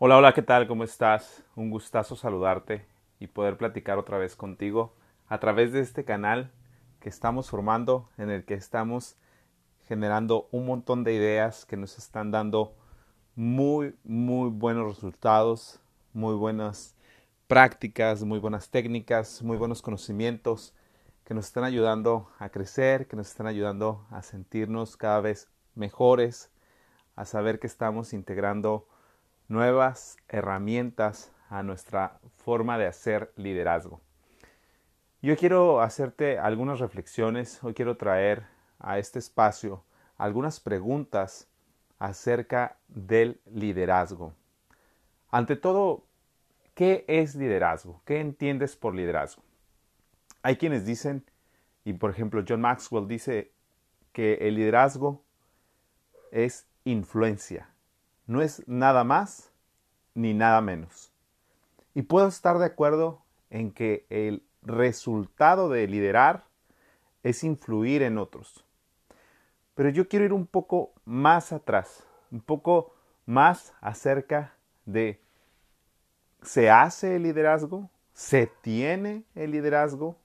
Hola, hola, ¿qué tal? ¿Cómo estás? Un gustazo saludarte y poder platicar otra vez contigo a través de este canal que estamos formando, en el que estamos generando un montón de ideas que nos están dando muy, muy buenos resultados, muy buenas prácticas, muy buenas técnicas, muy buenos conocimientos que nos están ayudando a crecer, que nos están ayudando a sentirnos cada vez mejores, a saber que estamos integrando nuevas herramientas a nuestra forma de hacer liderazgo. Yo quiero hacerte algunas reflexiones, hoy quiero traer a este espacio algunas preguntas acerca del liderazgo. Ante todo, ¿qué es liderazgo? ¿Qué entiendes por liderazgo? Hay quienes dicen, y por ejemplo John Maxwell dice que el liderazgo es influencia, no es nada más ni nada menos. Y puedo estar de acuerdo en que el resultado de liderar es influir en otros. Pero yo quiero ir un poco más atrás, un poco más acerca de ¿se hace el liderazgo? ¿Se tiene el liderazgo?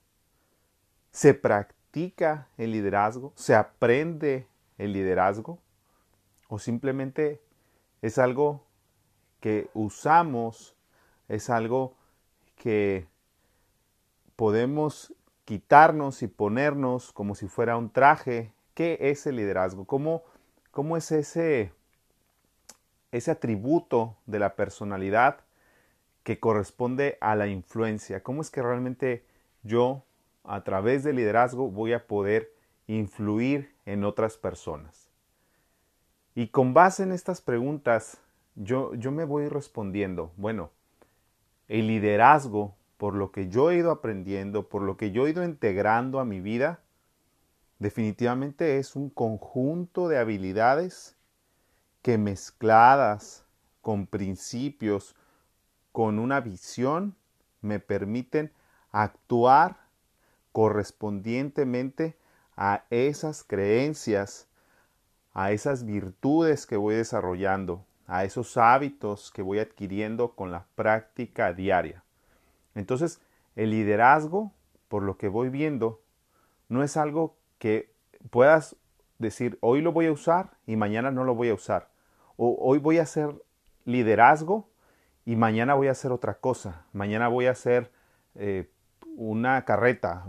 ¿Se practica el liderazgo? ¿Se aprende el liderazgo? ¿O simplemente es algo que usamos, es algo que podemos quitarnos y ponernos como si fuera un traje. ¿Qué es el liderazgo? ¿Cómo, cómo es ese, ese atributo de la personalidad que corresponde a la influencia? ¿Cómo es que realmente yo, a través del liderazgo, voy a poder influir en otras personas? Y con base en estas preguntas, yo, yo me voy respondiendo, bueno, el liderazgo por lo que yo he ido aprendiendo, por lo que yo he ido integrando a mi vida, definitivamente es un conjunto de habilidades que mezcladas con principios, con una visión, me permiten actuar correspondientemente a esas creencias, a esas virtudes que voy desarrollando, a esos hábitos que voy adquiriendo con la práctica diaria. Entonces, el liderazgo, por lo que voy viendo, no es algo que puedas decir, hoy lo voy a usar y mañana no lo voy a usar. O hoy voy a hacer liderazgo y mañana voy a hacer otra cosa. Mañana voy a hacer eh, una carreta.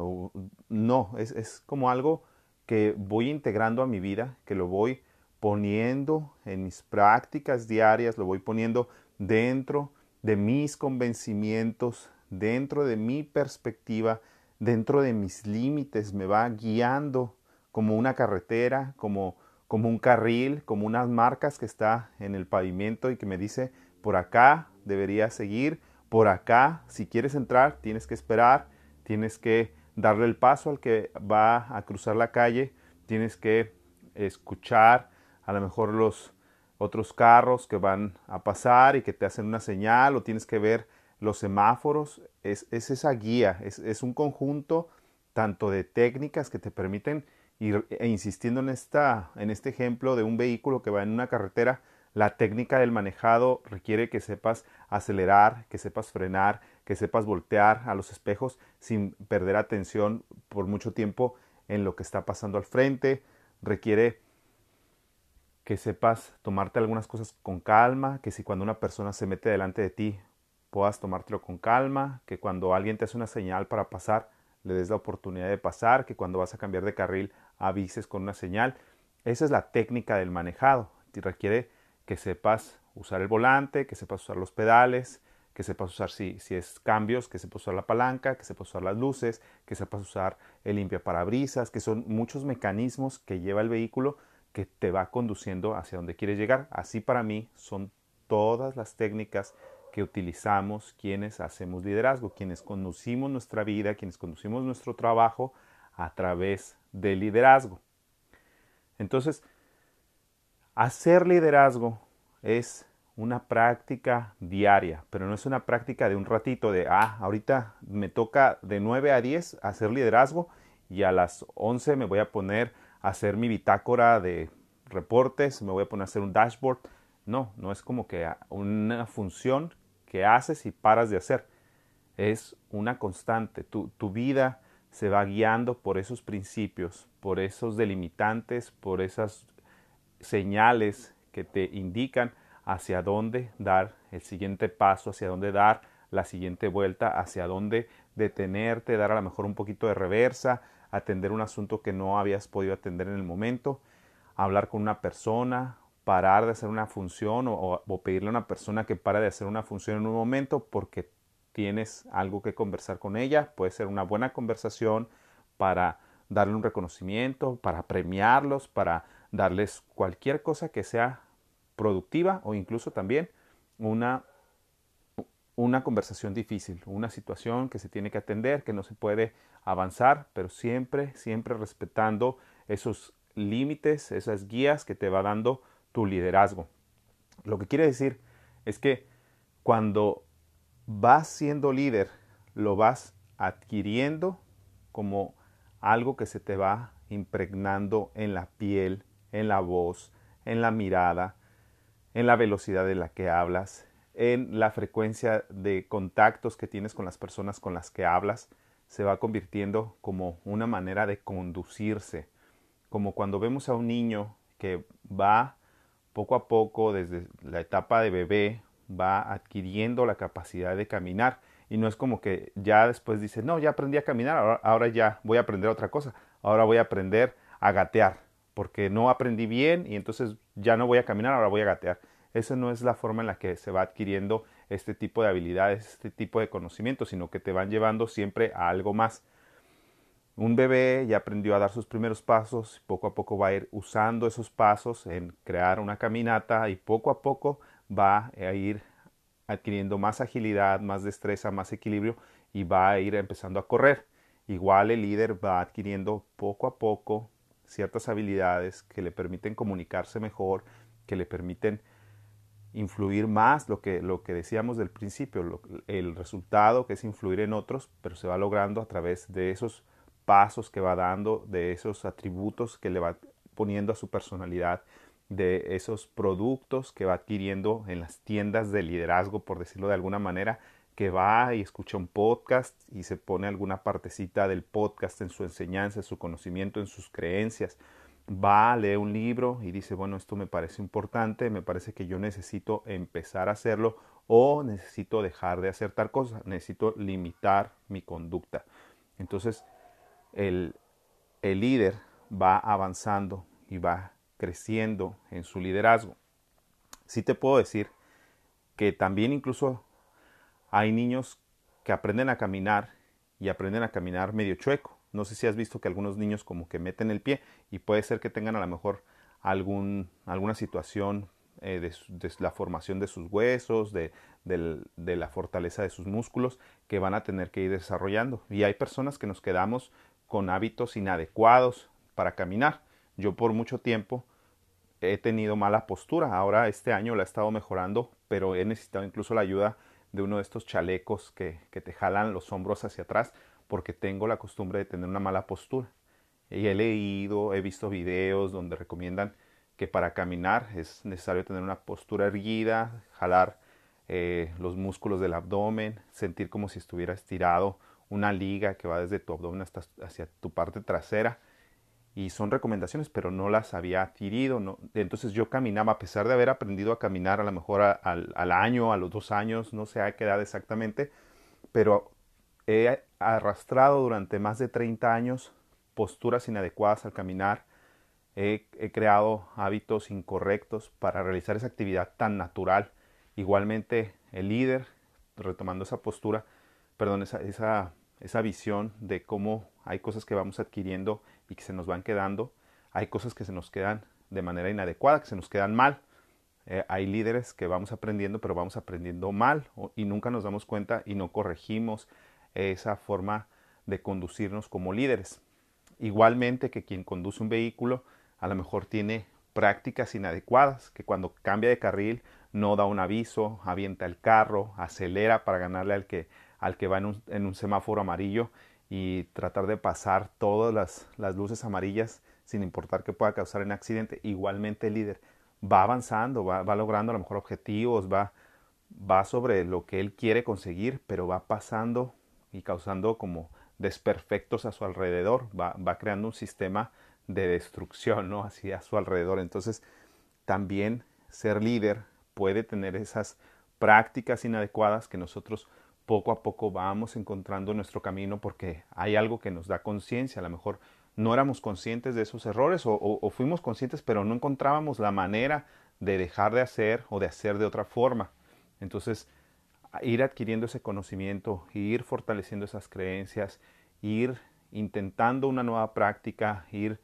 no, es, es como algo que voy integrando a mi vida, que lo voy poniendo en mis prácticas diarias, lo voy poniendo dentro de mis convencimientos, dentro de mi perspectiva, dentro de mis límites, me va guiando como una carretera, como, como un carril, como unas marcas que está en el pavimento y que me dice, por acá deberías seguir, por acá, si quieres entrar, tienes que esperar, tienes que darle el paso al que va a cruzar la calle, tienes que escuchar a lo mejor los otros carros que van a pasar y que te hacen una señal o tienes que ver los semáforos, es, esa guía, es, un conjunto tanto de técnicas que te permiten ir e insistiendo en, esta, en este ejemplo de un vehículo que va en una carretera, la técnica del manejado requiere que sepas acelerar, que sepas frenar, que sepas voltear a los espejos sin perder atención por mucho tiempo en lo que está pasando al frente, requiere que sepas tomarte algunas cosas con calma, que si cuando una persona se mete delante de ti puedas tomártelo con calma, que cuando alguien te hace una señal para pasar, le des la oportunidad de pasar, que cuando vas a cambiar de carril avises con una señal. Esa es la técnica del manejado. Y requiere que sepas usar el volante, que sepas usar los pedales, que sepas usar si, si es cambios, que sepas usar la palanca, que sepas usar las luces, que sepas usar el limpia parabrisas, que son muchos mecanismos que lleva el vehículo que te va conduciendo hacia donde quieres llegar. Así para mí son todas las técnicas que utilizamos quienes hacemos liderazgo, quienes conducimos nuestra vida, quienes conducimos nuestro trabajo a través del liderazgo. Entonces, hacer liderazgo es una práctica diaria, pero no es una práctica de un ratito de, ah, ahorita me toca de 9 a 10 hacer liderazgo y a las 11 me voy a poner hacer mi bitácora de reportes, me voy a poner a hacer un dashboard. No, no es como que una función que haces y paras de hacer. Es una constante. Tu, tu vida se va guiando por esos principios, por esos delimitantes, por esas señales que te indican hacia dónde dar el siguiente paso, hacia dónde dar la siguiente vuelta, hacia dónde detenerte, dar a lo mejor un poquito de reversa, atender un asunto que no habías podido atender en el momento, hablar con una persona, parar de hacer una función o, pedirle a una persona que pare de hacer una función en un momento porque tienes algo que conversar con ella. Puede ser una buena conversación para darle un reconocimiento, para premiarlos, para darles cualquier cosa que sea productiva o incluso también una una conversación difícil, una situación que se tiene que atender, que no se puede avanzar, pero siempre, siempre respetando esos límites, esas guías que te va dando tu liderazgo. Lo que quiere decir es que cuando vas siendo líder, lo vas adquiriendo como algo que se te va impregnando en la piel, en la voz, en la mirada, en la velocidad de la que hablas, en la frecuencia de contactos que tienes con las personas con las que hablas, se va convirtiendo como una manera de conducirse, como cuando vemos a un niño que va poco a poco desde la etapa de bebé, va adquiriendo la capacidad de caminar. Y no es como que ya después dice, no, ya aprendí a caminar, ahora, ahora ya voy a aprender otra cosa, ahora voy a aprender a gatear, porque no aprendí bien y entonces ya no voy a caminar, ahora voy a gatear esa no es la forma en la que se va adquiriendo este tipo de habilidades, este tipo de conocimientos, sino que te van llevando siempre a algo más. Un bebé ya aprendió a dar sus primeros pasos, poco a poco va a ir usando esos pasos en crear una caminata y poco a poco va a ir adquiriendo más agilidad, más destreza, más equilibrio y va a ir empezando a correr. Igual el líder va adquiriendo poco a poco ciertas habilidades que le permiten comunicarse mejor, que le permiten influir más lo que, lo que decíamos del principio, el resultado que es influir en otros, pero se va logrando a través de esos pasos que va dando, de esos atributos que le va poniendo a su personalidad, de esos productos que va adquiriendo en las tiendas de liderazgo, por decirlo de alguna manera, que va y escucha un podcast y se pone alguna partecita del podcast en su enseñanza, en su conocimiento, en sus creencias, va, lee un libro y dice, bueno, esto me parece importante, me parece que yo necesito empezar a hacerlo o necesito dejar de hacer tal cosa, necesito limitar mi conducta. Entonces, el, el líder va avanzando y va creciendo en su liderazgo. Sí te puedo decir que también incluso hay niños que aprenden a caminar y aprenden a caminar medio chueco. No sé si has visto que algunos niños como que meten el pie y puede ser que tengan a lo mejor algún, alguna situación eh, de, la formación de sus huesos, de, de, la fortaleza de sus músculos que van a tener que ir desarrollando. Y hay personas que nos quedamos con hábitos inadecuados para caminar. Yo por mucho tiempo he tenido mala postura. Ahora este año la he estado mejorando, pero he necesitado incluso la ayuda de uno de estos chalecos que, que te jalan los hombros hacia atrás porque tengo la costumbre de tener una mala postura. Y he leído, he visto videos donde recomiendan que para caminar es necesario tener una postura erguida, jalar eh, los músculos del abdomen, sentir como si estuviera estirado una liga que va desde tu abdomen hasta hacia tu parte trasera. Y son recomendaciones, pero no las había adquirido. No. Entonces yo caminaba, a pesar de haber aprendido a caminar a lo mejor al, al año, a los dos años, no sé a qué edad exactamente, pero he arrastrado durante más de 30 años posturas inadecuadas al caminar, he, creado hábitos incorrectos para realizar esa actividad tan natural. Igualmente el líder, retomando esa postura, perdón, esa, esa, esa visión de cómo hay cosas que vamos adquiriendo y que se nos van quedando, hay cosas que se nos quedan de manera inadecuada, que se nos quedan mal. Eh, hay líderes que vamos aprendiendo, pero vamos aprendiendo mal y nunca nos damos cuenta y no corregimos esa forma de conducirnos como líderes. Igualmente que quien conduce un vehículo a lo mejor tiene prácticas inadecuadas, que cuando cambia de carril no da un aviso, avienta el carro, acelera para ganarle al que, al que va en un, en un semáforo amarillo y tratar de pasar todas las, las luces amarillas sin importar que pueda causar un accidente. Igualmente el líder va avanzando, va, va logrando a lo mejor objetivos, va, va sobre lo que él quiere conseguir, pero va pasando y causando como desperfectos a su alrededor, va, va creando un sistema de destrucción, ¿no? Así a su alrededor. Entonces, también ser líder puede tener esas prácticas inadecuadas que nosotros poco a poco vamos encontrando nuestro camino porque hay algo que nos da conciencia. A lo mejor no éramos conscientes de esos errores o, fuimos conscientes pero no encontrábamos la manera de dejar de hacer o de hacer de otra forma. Entonces, ir adquiriendo ese conocimiento, ir fortaleciendo esas creencias, ir intentando una nueva práctica, ir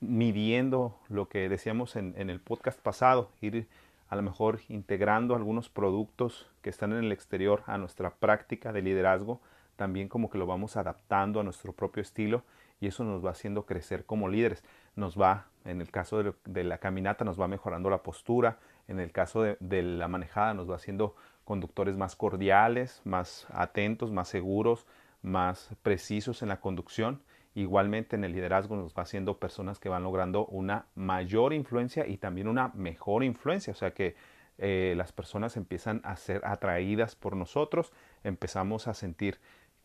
midiendo lo que decíamos en, el podcast pasado, ir a lo mejor integrando algunos productos que están en el exterior a nuestra práctica de liderazgo, también como que lo vamos adaptando a nuestro propio estilo y eso nos va haciendo crecer como líderes. Nos va, en el caso de, la caminata, nos va mejorando la postura, en el caso de la manejada nos va haciendo conductores más cordiales, más atentos, más seguros, más precisos en la conducción igualmente en el liderazgo nos va haciendo personas que van logrando una mayor influencia y también una mejor influencia, o sea que eh, las personas empiezan a ser atraídas por nosotros, empezamos a sentir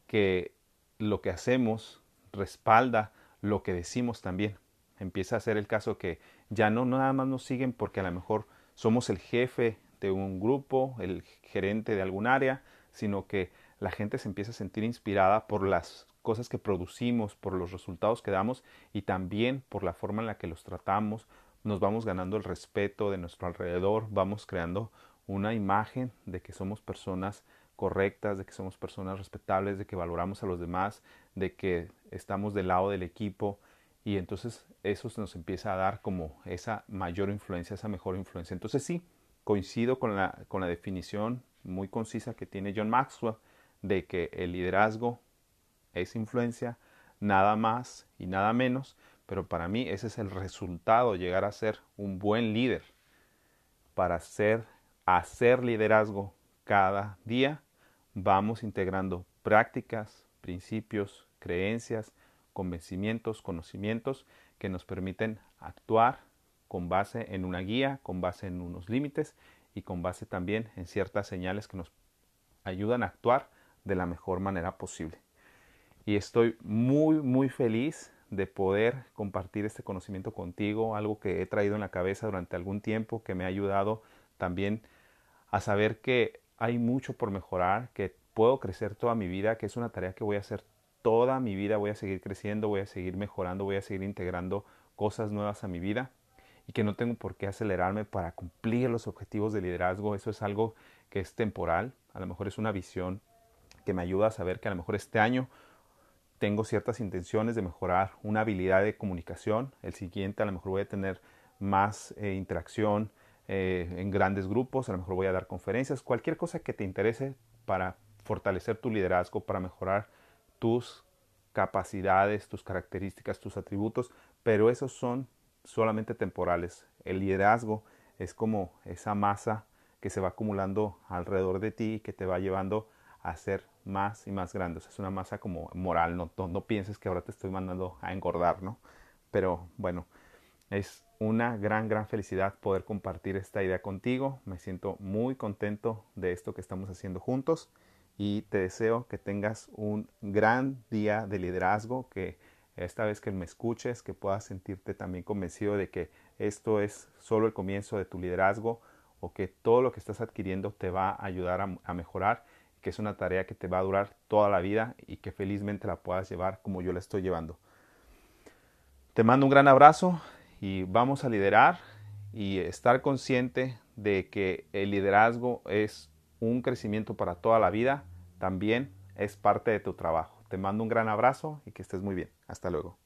que lo que hacemos respalda lo que decimos también. Empieza a ser el caso que ya no nada más nos siguen porque a lo mejor somos el jefe de un grupo, el gerente de algún área, sino que la gente se empieza a sentir inspirada por las cosas que producimos, por los resultados que damos y también por la forma en la que los tratamos, nos vamos ganando el respeto de nuestro alrededor, vamos creando una imagen de que somos personas correctas, de que somos personas respetables, de que valoramos a los demás, de que estamos del lado del equipo y entonces eso nos empieza a dar como esa mayor influencia, esa mejor influencia. Entonces sí, coincido con la, con la definición muy concisa que tiene John Maxwell de que el liderazgo es influencia, nada más y nada menos, pero para mí ese es el resultado, llegar a ser un buen líder. Para hacer liderazgo cada día, vamos integrando prácticas, principios, creencias, convencimientos, conocimientos que nos permiten actuar con base en una guía, con base en unos límites y con base también en ciertas señales que nos ayudan a actuar de la mejor manera posible y estoy muy, muy feliz de poder compartir este conocimiento contigo, algo que he traído en la cabeza durante algún tiempo, que me ha ayudado también a saber que hay mucho por mejorar, que puedo crecer toda mi vida, que es una tarea que voy a hacer toda mi vida, voy a seguir creciendo, voy a seguir mejorando, voy a seguir integrando cosas nuevas a mi vida y que no tengo por qué acelerarme para cumplir los objetivos de liderazgo. Eso es algo que es temporal, a lo mejor es una visión que me ayuda a saber que a lo mejor este año tengo ciertas intenciones de mejorar una habilidad de comunicación. El siguiente a lo mejor voy a tener más eh, interacción eh, en grandes grupos, a lo mejor voy a dar conferencias, cualquier cosa que te interese para fortalecer tu liderazgo, para mejorar tus capacidades, tus características, tus atributos, pero esos son solamente temporales. El liderazgo es como esa masa que se va acumulando alrededor de ti que te va llevando a ser más y más grande. es una masa como moral, no, no, pienses que ahora te estoy mandando a engordar, ¿no? Pero bueno, es una gran, gran felicidad poder compartir esta idea contigo. Me siento muy contento de esto que estamos haciendo juntos y te deseo que tengas un gran día de liderazgo, que esta vez que me escuches, que puedas sentirte también convencido de que esto es solo el comienzo de tu liderazgo o que todo lo que estás adquiriendo te va a ayudar a mejorar que es una tarea que te va a durar toda la vida y que felizmente la puedas llevar como yo la estoy llevando. Te mando un gran abrazo y vamos a liderar y estar consciente de que el liderazgo es un crecimiento para toda la vida, también es parte de tu trabajo. Te mando un gran abrazo y que estés muy bien. Hasta luego.